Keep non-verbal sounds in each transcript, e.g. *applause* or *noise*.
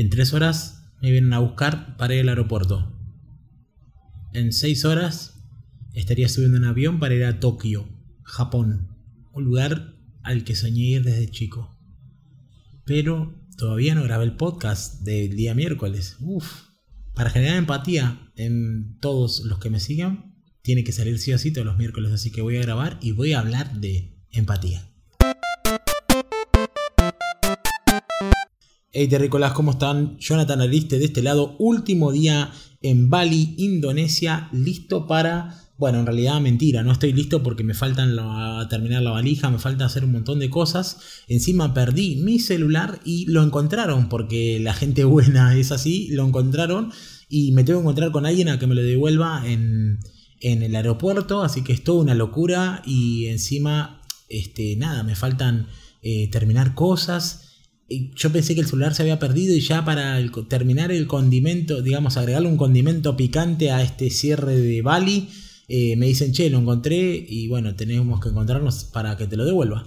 En tres horas me vienen a buscar para ir al aeropuerto. En seis horas estaría subiendo un avión para ir a Tokio, Japón, un lugar al que soñé ir desde chico. Pero todavía no grabé el podcast del día miércoles. Uf. Para generar empatía en todos los que me sigan, tiene que salir sí o sí todos los miércoles, así que voy a grabar y voy a hablar de empatía. Hey terrícolas, ¿cómo están? Jonathan Ariste de este lado, último día en Bali, Indonesia, listo para... Bueno, en realidad mentira, no estoy listo porque me faltan a terminar la valija, me falta hacer un montón de cosas. Encima perdí mi celular y lo encontraron porque la gente *laughs* buena es así, lo encontraron y me tengo que encontrar con alguien a que me lo devuelva en, en el aeropuerto, así que es toda una locura y encima, este, nada, me faltan eh, terminar cosas yo pensé que el celular se había perdido y ya para terminar el condimento, digamos, agregarle un condimento picante a este cierre de Bali, eh, me dicen, che, lo encontré y bueno, tenemos que encontrarnos para que te lo devuelva.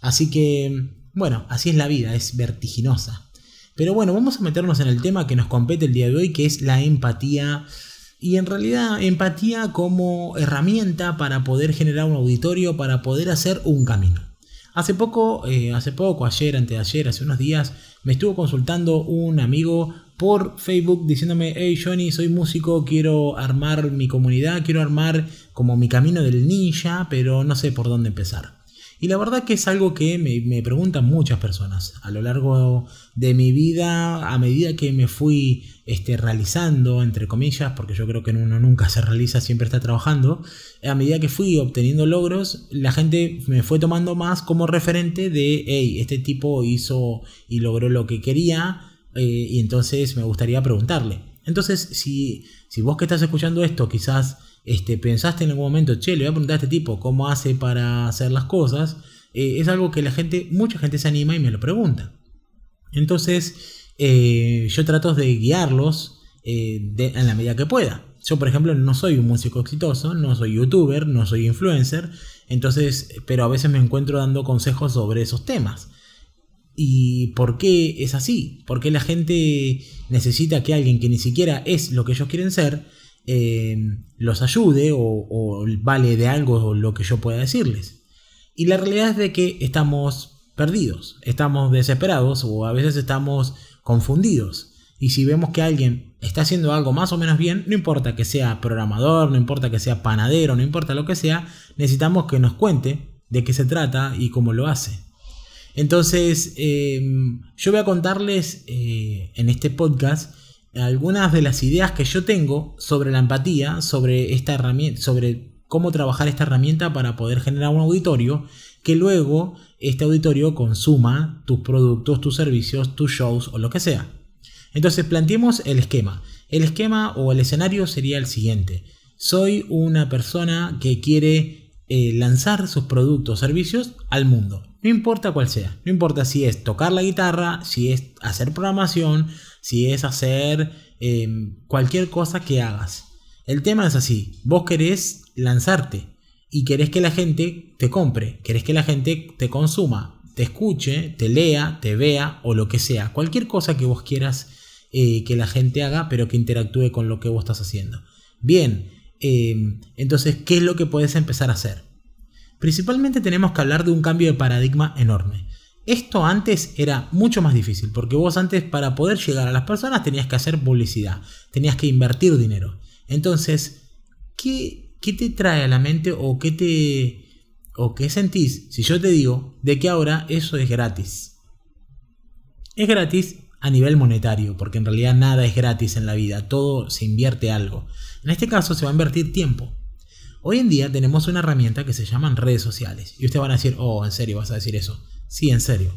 Así que, bueno, así es la vida, es vertiginosa. Pero bueno, vamos a meternos en el tema que nos compete el día de hoy, que es la empatía. Y en realidad, empatía como herramienta para poder generar un auditorio, para poder hacer un camino. Hace poco, eh, hace poco, ayer, antes de ayer, hace unos días, me estuvo consultando un amigo por Facebook diciéndome, hey Johnny, soy músico, quiero armar mi comunidad, quiero armar como mi camino del ninja, pero no sé por dónde empezar. Y la verdad que es algo que me, preguntan muchas personas a lo largo de mi vida, a medida que me fui este, realizando, entre comillas, porque yo creo que uno nunca se realiza, siempre está trabajando, a medida que fui obteniendo logros, la gente me fue tomando más como referente de, hey, este tipo hizo y logró lo que quería, eh, y entonces me gustaría preguntarle. Entonces, si, si vos que estás escuchando esto, quizás este, pensaste en algún momento, che, le voy a preguntar a este tipo cómo hace para hacer las cosas, eh, es algo que la gente, mucha gente se anima y me lo pregunta. Entonces, eh, yo trato de guiarlos eh, en la medida que pueda. Yo, por ejemplo, no soy un músico exitoso, no soy youtuber, no soy influencer, entonces, pero a veces me encuentro dando consejos sobre esos temas. ¿Y por qué es así? ¿Por qué la gente necesita que alguien que ni siquiera es lo que ellos quieren ser eh, los ayude o, vale de algo lo que yo pueda decirles. Y la realidad es de que estamos perdidos, estamos desesperados o a veces estamos confundidos. Y si vemos que alguien está haciendo algo más o menos bien, no importa que sea programador, no importa que sea panadero, no importa lo que sea, necesitamos que nos cuente de qué se trata y cómo lo hace. Entonces, eh, yo voy a contarles eh, en este podcast algunas de las ideas que yo tengo sobre la empatía, sobre esta herramienta, sobre cómo trabajar esta herramienta para poder generar un auditorio que luego este auditorio consuma tus productos, tus servicios, tus shows o lo que sea. Entonces planteemos el esquema. El esquema o el escenario sería el siguiente. Soy una persona que quiere eh, lanzar sus productos servicios al mundo. No importa cuál sea. No importa si es tocar la guitarra, si es hacer programación, si es hacer em, cualquier cosa que hagas. El tema es así, vos querés lanzarte y querés que la gente te compre, querés que la gente te consuma, te escuche, te lea, te vea o lo que sea, cualquier cosa que vos quieras eh, que la gente haga, pero que interactúe con lo que vos estás haciendo. Bien, em, entonces, ¿qué es lo que puedes empezar a hacer? Principalmente tenemos que hablar de un cambio de paradigma enorme. Esto antes era mucho más difícil, porque vos antes para poder llegar a las personas tenías que hacer publicidad, tenías que invertir dinero. Entonces, ¿qué, qué te trae a la mente o qué te o qué sentís si yo te digo de que ahora eso es gratis? Es gratis a nivel monetario, porque en realidad nada es gratis en la vida, todo se invierte algo. En este caso se va a invertir tiempo. Hoy en día tenemos una herramienta que se llaman redes sociales. Y ustedes van a decir, oh, ¿en serio vas a decir eso? Sí, en serio.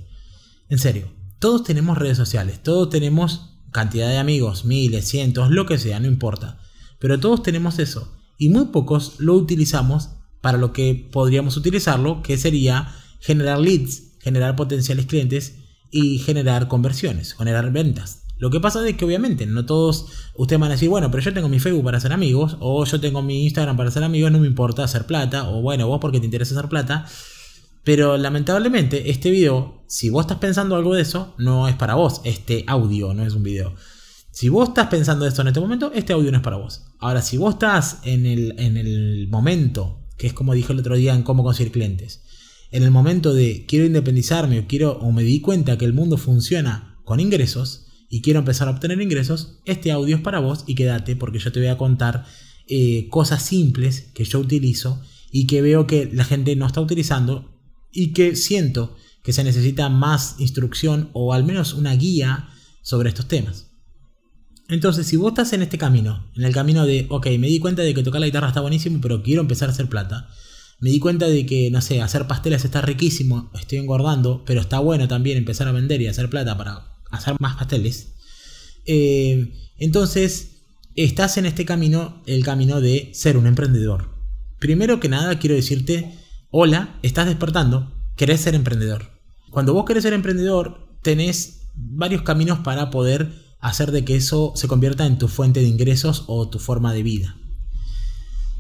En serio. Todos tenemos redes sociales, todos tenemos cantidad de amigos, miles, cientos, lo que sea, no importa. Pero todos tenemos eso. Y muy pocos lo utilizamos para lo que podríamos utilizarlo, que sería generar leads, generar potenciales clientes y generar conversiones, generar ventas. Lo que pasa es que obviamente no todos ustedes van a decir, bueno, pero yo tengo mi Facebook para hacer amigos, o yo tengo mi Instagram para hacer amigos, no me importa hacer plata, o bueno, vos porque te interesa hacer plata, Pero lamentablemente este video, si vos estás pensando algo de eso, no es para vos. Este audio no es un video. Si vos estás pensando esto en este momento, este audio no es para vos. Ahora, si vos estás en el, en el momento, que es como dije el otro día en cómo conseguir clientes, en el momento de quiero independizarme o quiero o me di cuenta que el mundo funciona con ingresos y quiero empezar a obtener ingresos, este audio es para vos y quédate porque yo te voy a contar eh, cosas simples que yo utilizo y que veo que la gente no está utilizando y que siento que se necesita más instrucción o al menos una guía sobre estos temas. Entonces, si vos estás en este camino, en el camino de, ok, me di cuenta de que tocar la guitarra está buenísimo, pero quiero empezar a hacer plata. Me di cuenta de que, no sé, hacer pasteles está riquísimo, estoy engordando, pero está bueno también empezar a vender y hacer plata para hacer más pasteles. Eh, entonces, estás en este camino, el camino de ser un emprendedor. Primero que nada, quiero decirte, hola, estás despertando, querés ser emprendedor. Cuando vos querés ser emprendedor, tenés varios caminos para poder hacer de que eso se convierta en tu fuente de ingresos o tu forma de vida.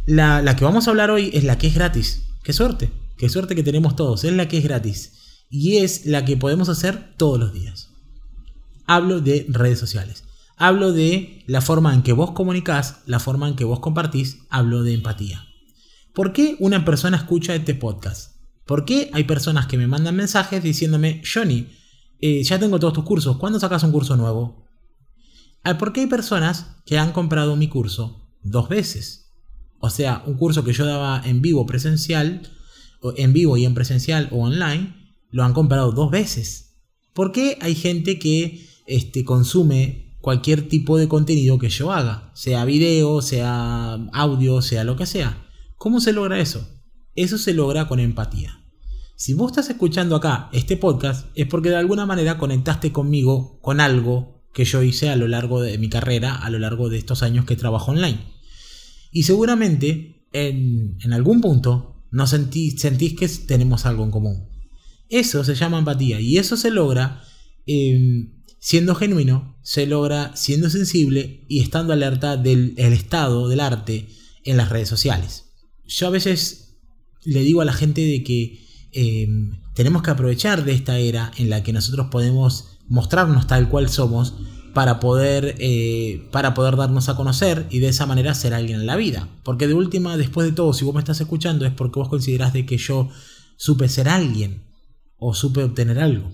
La, la, que vamos a hablar hoy es la que es gratis. Qué suerte, qué suerte que tenemos todos. Es la que es gratis. Y es la que podemos hacer todos los días. Hablo de redes sociales. Hablo de la forma en que vos comunicás, la forma en que vos compartís. Hablo de empatía. ¿Por qué una persona escucha este podcast? ¿Por qué hay personas que me mandan mensajes diciéndome, Johnny, eh, ya tengo todos tus cursos, ¿cuándo sacas un curso nuevo? Ah, ¿Por qué hay personas que han comprado mi curso dos veces? O sea, un curso que yo daba en vivo presencial, en vivo y en presencial o online, lo han comprado dos veces. ¿Por qué hay gente que este, consume cualquier tipo de contenido que yo haga, sea video, sea audio, sea lo que sea. ¿Cómo se logra eso? Eso se logra con empatía. Si vos estás escuchando acá este podcast es porque de alguna manera conectaste conmigo con algo que yo hice a lo largo de mi carrera, a lo largo de estos años que trabajo online. Y seguramente en, algún punto no sentís, sentís que tenemos algo en común. Eso se llama empatía y eso se logra em, Siendo genuino, se logra siendo sensible y estando alerta del estado del arte en las redes sociales. Yo a veces le digo a la gente de que em, tenemos que aprovechar de esta era en la que nosotros podemos mostrarnos tal cual somos para poder, eh, para poder darnos a conocer y de esa manera ser alguien en la vida. Porque de última, después de todo, si vos me estás escuchando es porque vos considerás de que yo supe ser alguien o supe obtener algo.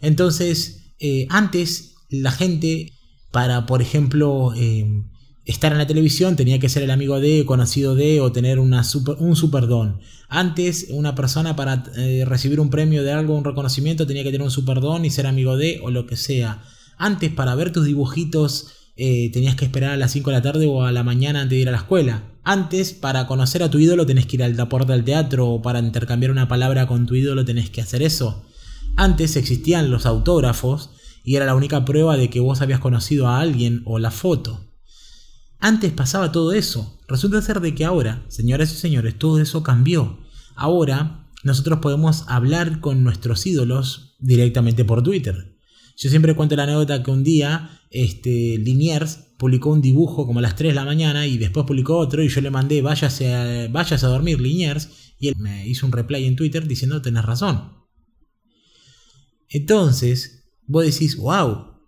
Entonces, eh, antes la gente, para, por ejemplo, eh, estar en la televisión, tenía que ser el amigo de, conocido de, o tener una un superdón. Antes, una persona para eh, recibir un premio de algo, un reconocimiento, tenía que tener un superdón y ser amigo de, o lo que sea. Antes, para ver tus dibujitos, tenías que esperar a las 5 de la tarde o a la mañana antes de ir a la escuela. Antes, para conocer a tu ídolo, tenés que ir al deporte del teatro, o para intercambiar una palabra con tu ídolo, tenés que hacer eso. Antes existían los autógrafos y era la única prueba de que vos habías conocido a alguien o la foto. Antes pasaba todo eso. Resulta ser de que ahora, señoras y señores, todo eso cambió. Ahora nosotros podemos hablar con nuestros ídolos directamente por Twitter. Yo siempre cuento la anécdota que un día este, Liniers publicó un dibujo como a las 3 de la mañana y después publicó otro y yo le mandé váyase a, váyase a dormir Liniers y él me hizo un replay en Twitter diciendo tenés razón. Entonces, vos decís, wow,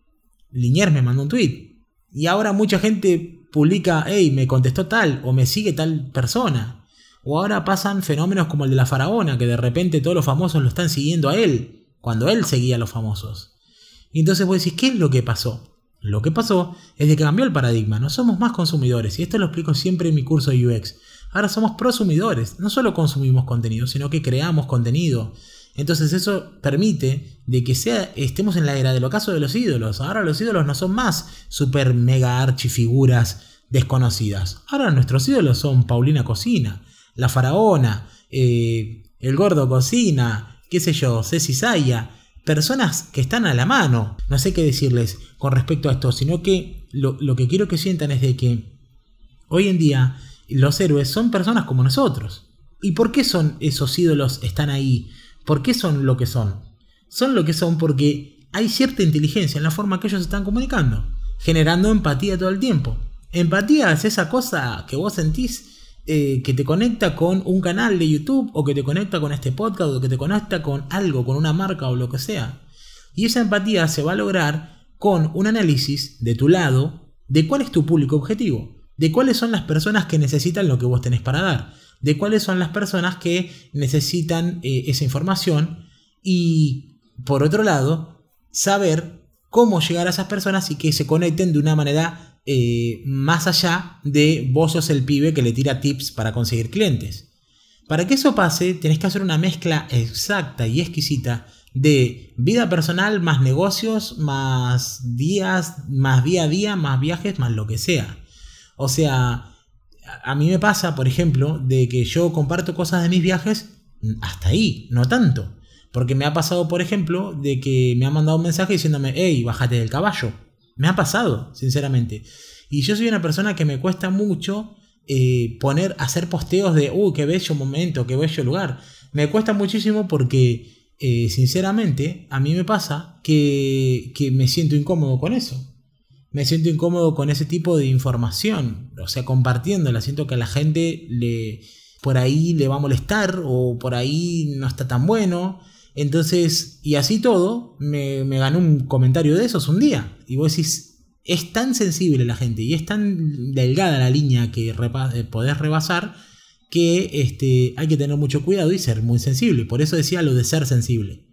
Liniers me mandó un tweet. Y ahora mucha gente publica, hey, me contestó tal, o me sigue tal persona. O ahora pasan fenómenos como el de la faraona, que de repente todos los famosos lo están siguiendo a él, cuando él seguía a los famosos. Y entonces vos decís, ¿qué es lo que pasó? Lo que pasó es de que cambió el paradigma, no somos más consumidores, y esto lo explico siempre en mi curso de UX. Ahora somos prosumidores, no solo consumimos contenido, sino que creamos contenido, entonces eso permite de que sea, estemos en la era del ocaso de los ídolos. Ahora los ídolos no son más super mega archifiguras desconocidas. Ahora nuestros ídolos son Paulina Cocina, la faraona, eh, el gordo Cocina, qué sé yo, Ceci Saya. Personas que están a la mano. No sé qué decirles con respecto a esto, sino que lo, lo que quiero que sientan es de que hoy en día los héroes son personas como nosotros. ¿Y por qué son esos ídolos están ahí? ¿Por qué son lo que son? Son lo que son porque hay cierta inteligencia en la forma que ellos están comunicando, generando empatía todo el tiempo. Empatía es esa cosa que vos sentís eh, que te conecta con un canal de YouTube o que te conecta con este podcast o que te conecta con algo, con una marca o lo que sea. Y esa empatía se va a lograr con un análisis de tu lado de cuál es tu público objetivo, de cuáles son las personas que necesitan lo que vos tenés para dar, de cuáles son las personas que necesitan eh, esa información y por otro lado, saber cómo llegar a esas personas y que se conecten de una manera eh, más allá de vos sos el pibe que le tira tips para conseguir clientes. Para que eso pase, tenés que hacer una mezcla exacta y exquisita de vida personal más negocios, más días, más día a día, más viajes, más lo que sea. O sea, a mí me pasa, por ejemplo, de que yo comparto cosas de mis viajes hasta ahí, no tanto. Porque me ha pasado, por ejemplo, de que me ha mandado un mensaje diciéndome, hey, bájate del caballo. Me ha pasado, sinceramente. Y yo soy una persona que me cuesta mucho eh, poner, hacer posteos de, uy, qué bello momento, qué bello lugar. Me cuesta muchísimo porque, eh, sinceramente, a mí me pasa que, que me siento incómodo con eso. Me siento incómodo con ese tipo de información. O sea, compartiéndola. Siento que a la gente le, por ahí le va a molestar o por ahí no está tan bueno. Entonces, y así todo, me, me ganó un comentario de esos un día. Y vos decís, es tan sensible la gente y es tan delgada la línea que eh, podés rebasar que este, hay que tener mucho cuidado y ser muy sensible. Por eso decía lo de ser sensible.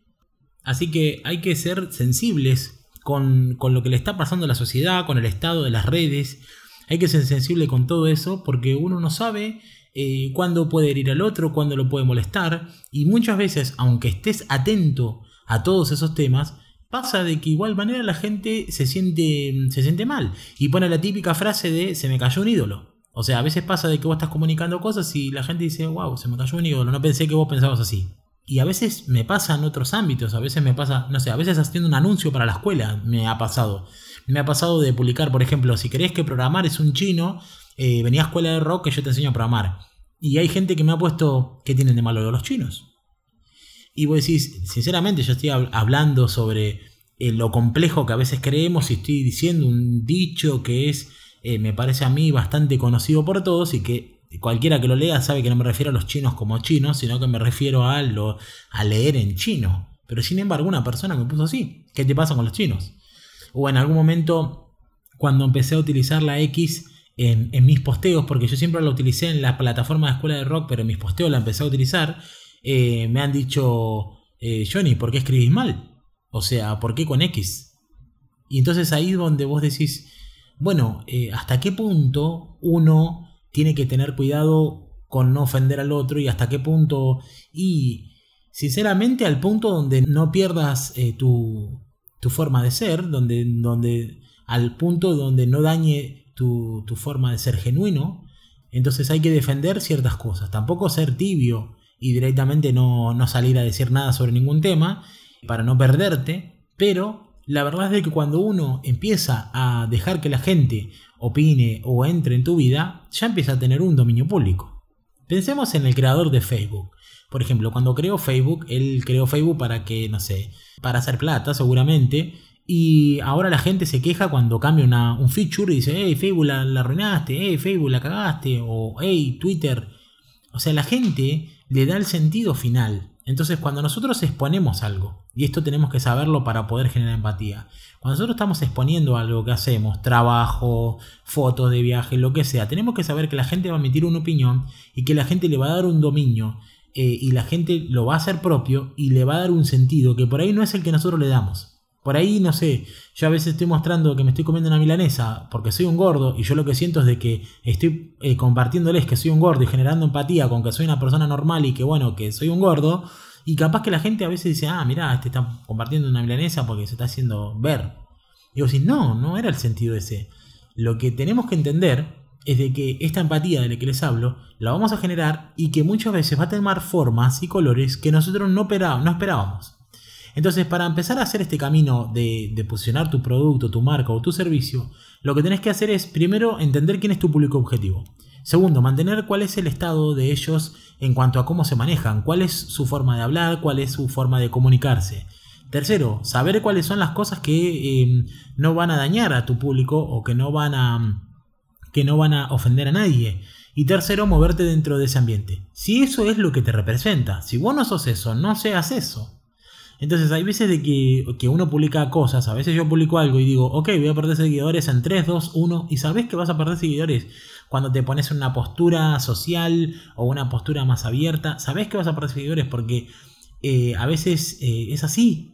Así que hay que ser sensibles con, con lo que le está pasando a la sociedad, con el estado de las redes. Hay que ser sensible con todo eso porque uno no sabe eh, cuándo puede herir al otro, cuándo lo puede molestar. Y muchas veces, aunque estés atento a todos esos temas, pasa de que igual manera la gente se siente, se siente mal. Y pone la típica frase de se me cayó un ídolo. O sea, a veces pasa de que vos estás comunicando cosas y la gente dice, wow, se me cayó un ídolo, no pensé que vos pensabas así. Y a veces me pasa en otros ámbitos, a veces me pasa, no sé, a veces haciendo un anuncio para la escuela me ha pasado. Me ha pasado de publicar, por ejemplo, si querés que programar es un chino, eh, venía a escuela de rock que yo te enseño a programar. Y hay gente que me ha puesto, ¿qué tienen de malo los chinos? Y vos decís, sinceramente, yo estoy hablando sobre eh, lo complejo que a veces creemos y estoy diciendo un dicho que es, eh, me parece a mí, bastante conocido por todos y que cualquiera que lo lea sabe que no me refiero a los chinos como chinos, sino que me refiero a, lo, a leer en chino. Pero sin embargo, una persona me puso así. ¿Qué te pasa con los chinos? O en algún momento, cuando empecé a utilizar la X, en, mis posteos, porque yo siempre la utilicé en la plataforma de escuela de rock, pero en mis posteos la empecé a utilizar, eh, me han dicho, eh, Johnny, ¿por qué escribís mal? O sea, ¿por qué con X? Y entonces ahí es donde vos decís, bueno, eh, ¿hasta qué punto uno tiene que tener cuidado con no ofender al otro y hasta qué punto... Y sinceramente al punto donde no pierdas tu, tu, forma de ser, donde, donde, al punto donde no dañe tu, forma de ser genuino, entonces hay que defender ciertas cosas. Tampoco ser tibio y directamente no, no salir a decir nada sobre ningún tema para no perderte, pero la verdad es que cuando uno empieza a dejar que la gente opine o entre en tu vida, ya empieza a tener un dominio público. Pensemos en el creador de Facebook. Por ejemplo, cuando creó Facebook, él creó Facebook para que, no sé, para hacer plata seguramente, y ahora la gente se queja cuando cambia un feature y dice, hey Facebook la, arruinaste, hey Facebook la cagaste, o hey Twitter. O sea, la gente le da el sentido final. Entonces cuando nosotros exponemos algo, y esto tenemos que saberlo para poder generar empatía, cuando nosotros estamos exponiendo algo que hacemos, trabajo, fotos de viaje, lo que sea, tenemos que saber que la gente va a emitir una opinión y que la gente le va a dar un dominio eh, y la gente lo va a hacer propio y le va a dar un sentido que por ahí no es el que nosotros le damos. Por ahí, no sé, yo a veces estoy mostrando que me estoy comiendo una milanesa porque soy un gordo y yo lo que siento es de que estoy eh, compartiéndoles que soy un gordo y generando empatía con que soy una persona normal y que bueno, que soy un gordo. Y capaz que la gente a veces dice, ah, mira, este está compartiendo una milanesa porque se está haciendo ver. Y digo, sí, no, no era el sentido ese. Lo que tenemos que entender es de que esta empatía de la que les hablo la vamos a generar y que muchas veces va a tomar formas y colores que nosotros no, no esperábamos. Entonces, para empezar a hacer este camino de, posicionar tu producto, tu marca o tu servicio, lo que tenés que hacer es primero entender quién es tu público objetivo. Segundo, mantener cuál es el estado de ellos en cuanto a cómo se manejan, cuál es su forma de hablar, cuál es su forma de comunicarse. Tercero, saber cuáles son las cosas que em, no van a dañar a tu público o que no van a, que no van a ofender a nadie. Y tercero, moverte dentro de ese ambiente. Si eso es lo que te representa, si vos no sos eso, no seas eso. Entonces hay veces de que, que, uno publica cosas, a veces yo publico algo y digo, ok, voy a perder seguidores en 3, 2, 1, y sabes que vas a perder seguidores cuando te pones en una postura social o una postura más abierta, sabes que vas a perder seguidores porque eh, a veces eh, es así.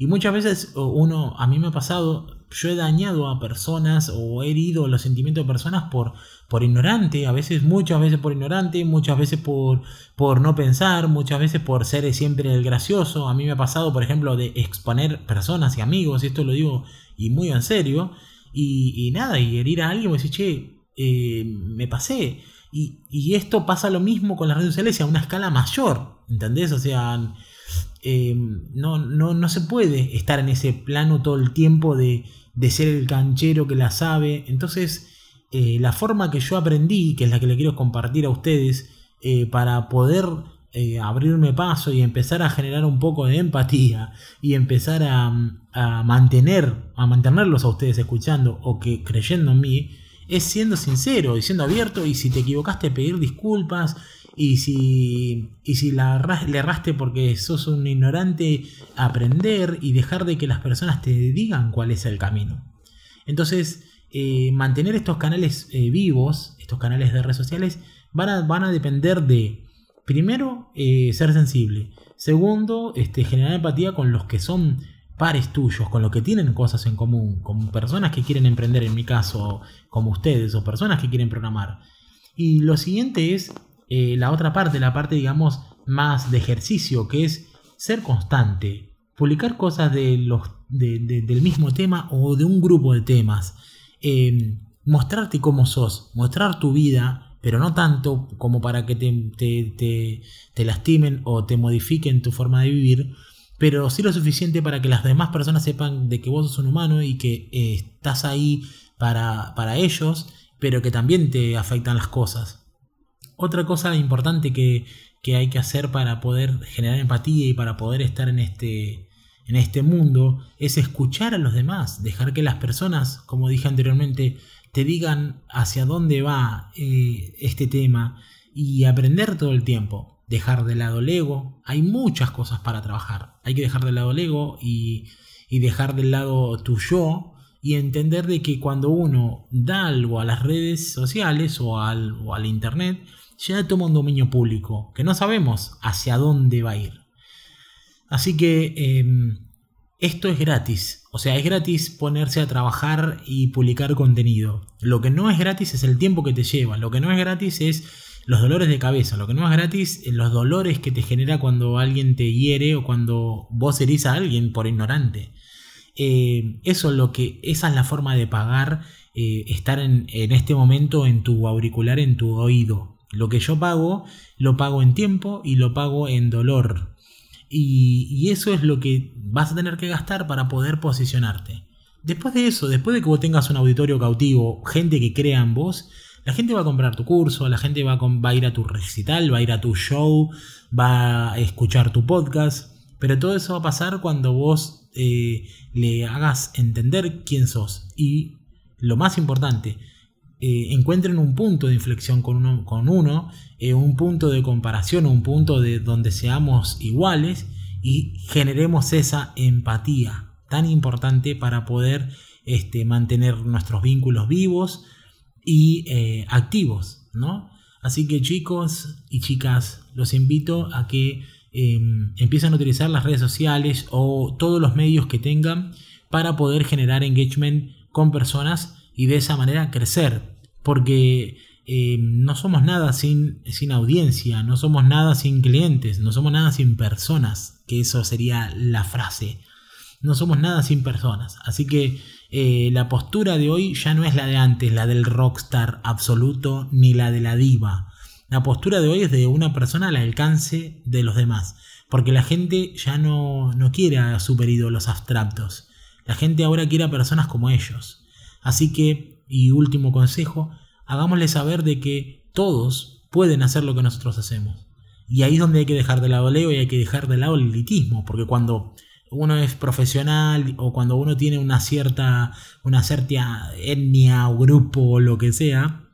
Y muchas veces uno, a mí me ha pasado, yo he dañado a personas o he herido los sentimientos de personas por, por ignorante, a veces, muchas veces por ignorante, muchas veces por, por no pensar, muchas veces por ser siempre el gracioso. A mí me ha pasado, por ejemplo, de exponer personas y amigos, y esto lo digo y muy en serio, y, nada, y herir a alguien y decir, che, eh, me pasé. Y, y, esto pasa lo mismo con las redes sociales a una escala mayor, ¿entendés? O sea, eh, no, no, no, se puede estar en ese plano todo el tiempo de, de ser el canchero que la sabe. Entonces, eh, la forma que yo aprendí, que es la que le quiero compartir a ustedes, para poder abrirme paso y empezar a generar un poco de empatía y empezar a, a mantener, a mantenerlos a ustedes escuchando o que creyendo en mí, es siendo sincero y siendo abierto y si te equivocaste pedir disculpas y si, y si la, le erraste porque sos un ignorante, aprender y dejar de que las personas te digan cuál es el camino. Entonces, eh, mantener estos canales eh, vivos, estos canales de redes sociales, van a, van a depender de, primero, eh, ser sensible. Segundo, este, generar empatía con los que son pares tuyos, con los que tienen cosas en común, con personas que quieren emprender, en mi caso, como ustedes, o personas que quieren programar. Y lo siguiente es eh, la otra parte, la parte, digamos, más de ejercicio, que es ser constante, publicar cosas de los, del mismo tema o de un grupo de temas, em, mostrarte cómo sos, mostrar tu vida, pero no tanto como para que te, te, te lastimen o te modifiquen tu forma de vivir, pero sí lo suficiente para que las demás personas sepan de que vos sos un humano y que eh, estás ahí para, para, ellos, pero que también te afectan las cosas. Otra cosa importante que, que, hay que hacer para poder generar empatía y para poder estar en este, en este mundo es escuchar a los demás, dejar que las personas, como dije anteriormente, te digan hacia dónde va eh, este tema y aprender todo el tiempo dejar de lado el ego. Hay muchas cosas para trabajar. Hay que dejar de lado el ego y, dejar de lado tu yo y entender de que cuando uno da algo a las redes sociales o al, o al internet, ya toma un dominio público, que no sabemos hacia dónde va a ir. Así que em, esto es gratis, o sea, es gratis ponerse a trabajar y publicar contenido. Lo que no es gratis es el tiempo que te lleva, lo que no es gratis es los dolores de cabeza. Lo que no es gratis, eh, los dolores que te genera cuando alguien te hiere o cuando vos herís a alguien por ignorante. Eh, eso es lo que, esa es la forma de pagar eh, estar en, este momento en tu auricular, en tu oído. Lo que yo pago, lo pago en tiempo y lo pago en dolor. Y, y eso es lo que vas a tener que gastar para poder posicionarte. Después de eso, después de que vos tengas un auditorio cautivo, gente que crea en vos, la gente va a comprar tu curso, la gente va a, ir a tu recital, va a ir a tu show, va a escuchar tu podcast, pero todo eso va a pasar cuando vos eh, le hagas entender quién sos. Y lo más importante, eh, encuentren un punto de inflexión con uno, con uno eh, un punto de comparación, un punto de donde seamos iguales y generemos esa empatía tan importante para poder este, mantener nuestros vínculos vivos, y eh, activos, ¿no? Así que chicos y chicas, los invito a que em, empiecen a utilizar las redes sociales o todos los medios que tengan para poder generar engagement con personas y de esa manera crecer. Porque em, no somos nada sin, sin audiencia, no somos nada sin clientes, no somos nada sin personas, que eso sería la frase. No somos nada sin personas. Así que eh, la postura de hoy ya no es la de antes, la del rockstar absoluto, ni la de la diva. La postura de hoy es de una persona al alcance de los demás. Porque la gente ya no, no quiere a superídolos abstractos. La gente ahora quiere a personas como ellos. Así que, y último consejo, hagámosle saber de que todos pueden hacer lo que nosotros hacemos. Y ahí es donde hay que dejar de lado el ego y hay que dejar de lado el elitismo. Porque cuando uno es profesional o cuando uno tiene una cierta, una cierta etnia o grupo o lo que sea,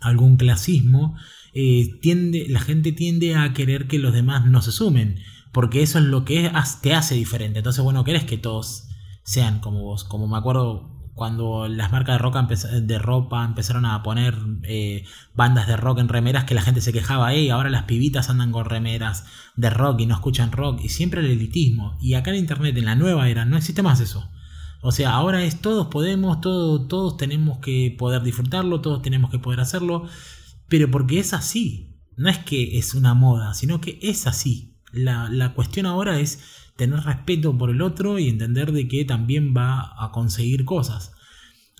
algún clasismo, eh, tiende, la gente tiende a querer que los demás no se sumen, porque eso es lo que te hace diferente. Entonces, bueno, querés que todos sean como vos. Como me acuerdo cuando las marcas de, de ropa empezaron a poner eh, bandas de rock en remeras que la gente se quejaba, hey, ahora las pibitas andan con remeras de rock y no escuchan rock, y siempre el elitismo. Y acá en Internet, en la nueva era, no existe más eso. O sea, ahora es todos podemos, todos, todos tenemos que poder disfrutarlo, todos tenemos que poder hacerlo, pero porque es así. No es que es una moda, sino que es así. La, la cuestión ahora es tener respeto por el otro y entender de que también va a conseguir cosas.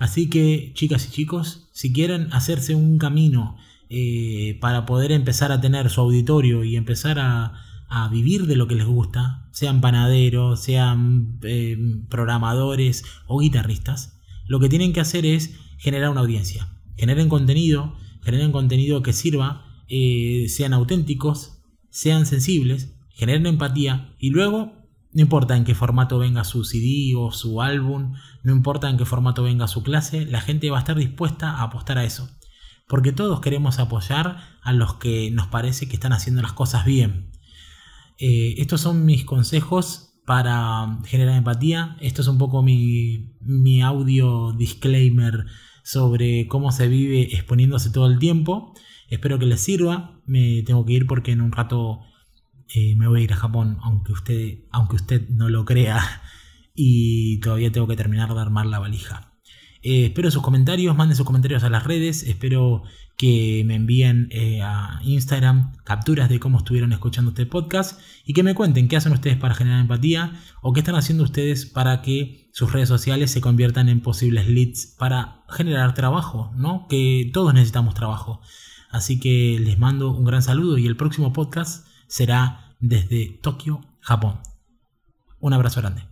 Así que, chicas y chicos, si quieren hacerse un camino eh, para poder empezar a tener su auditorio y empezar a, vivir de lo que les gusta, sean panaderos, sean eh, programadores o guitarristas, lo que tienen que hacer es generar una audiencia. Generen contenido, generen contenido que sirva, eh, sean auténticos, sean sensibles, generen empatía y luego no importa en qué formato venga su CD o su álbum, no importa en qué formato venga su clase, la gente va a estar dispuesta a apostar a eso. Porque todos queremos apoyar a los que nos parece que están haciendo las cosas bien. Eh, estos son mis consejos para generar empatía. Esto es un poco mi, mi audio disclaimer sobre cómo se vive exponiéndose todo el tiempo. Espero que les sirva. Me tengo que ir porque en un rato eh, me voy a ir a Japón, aunque usted, aunque usted no lo crea, *laughs* y todavía tengo que terminar de armar la valija. Eh, espero sus comentarios, manden sus comentarios a las redes, espero que me envíen eh, a Instagram capturas de cómo estuvieron escuchando este podcast y que me cuenten qué hacen ustedes para generar empatía o qué están haciendo ustedes para que sus redes sociales se conviertan en posibles leads para generar trabajo, ¿no? Que todos necesitamos trabajo. Así que les mando un gran saludo y el próximo podcast será desde Tokio, Japón. Un abrazo grande.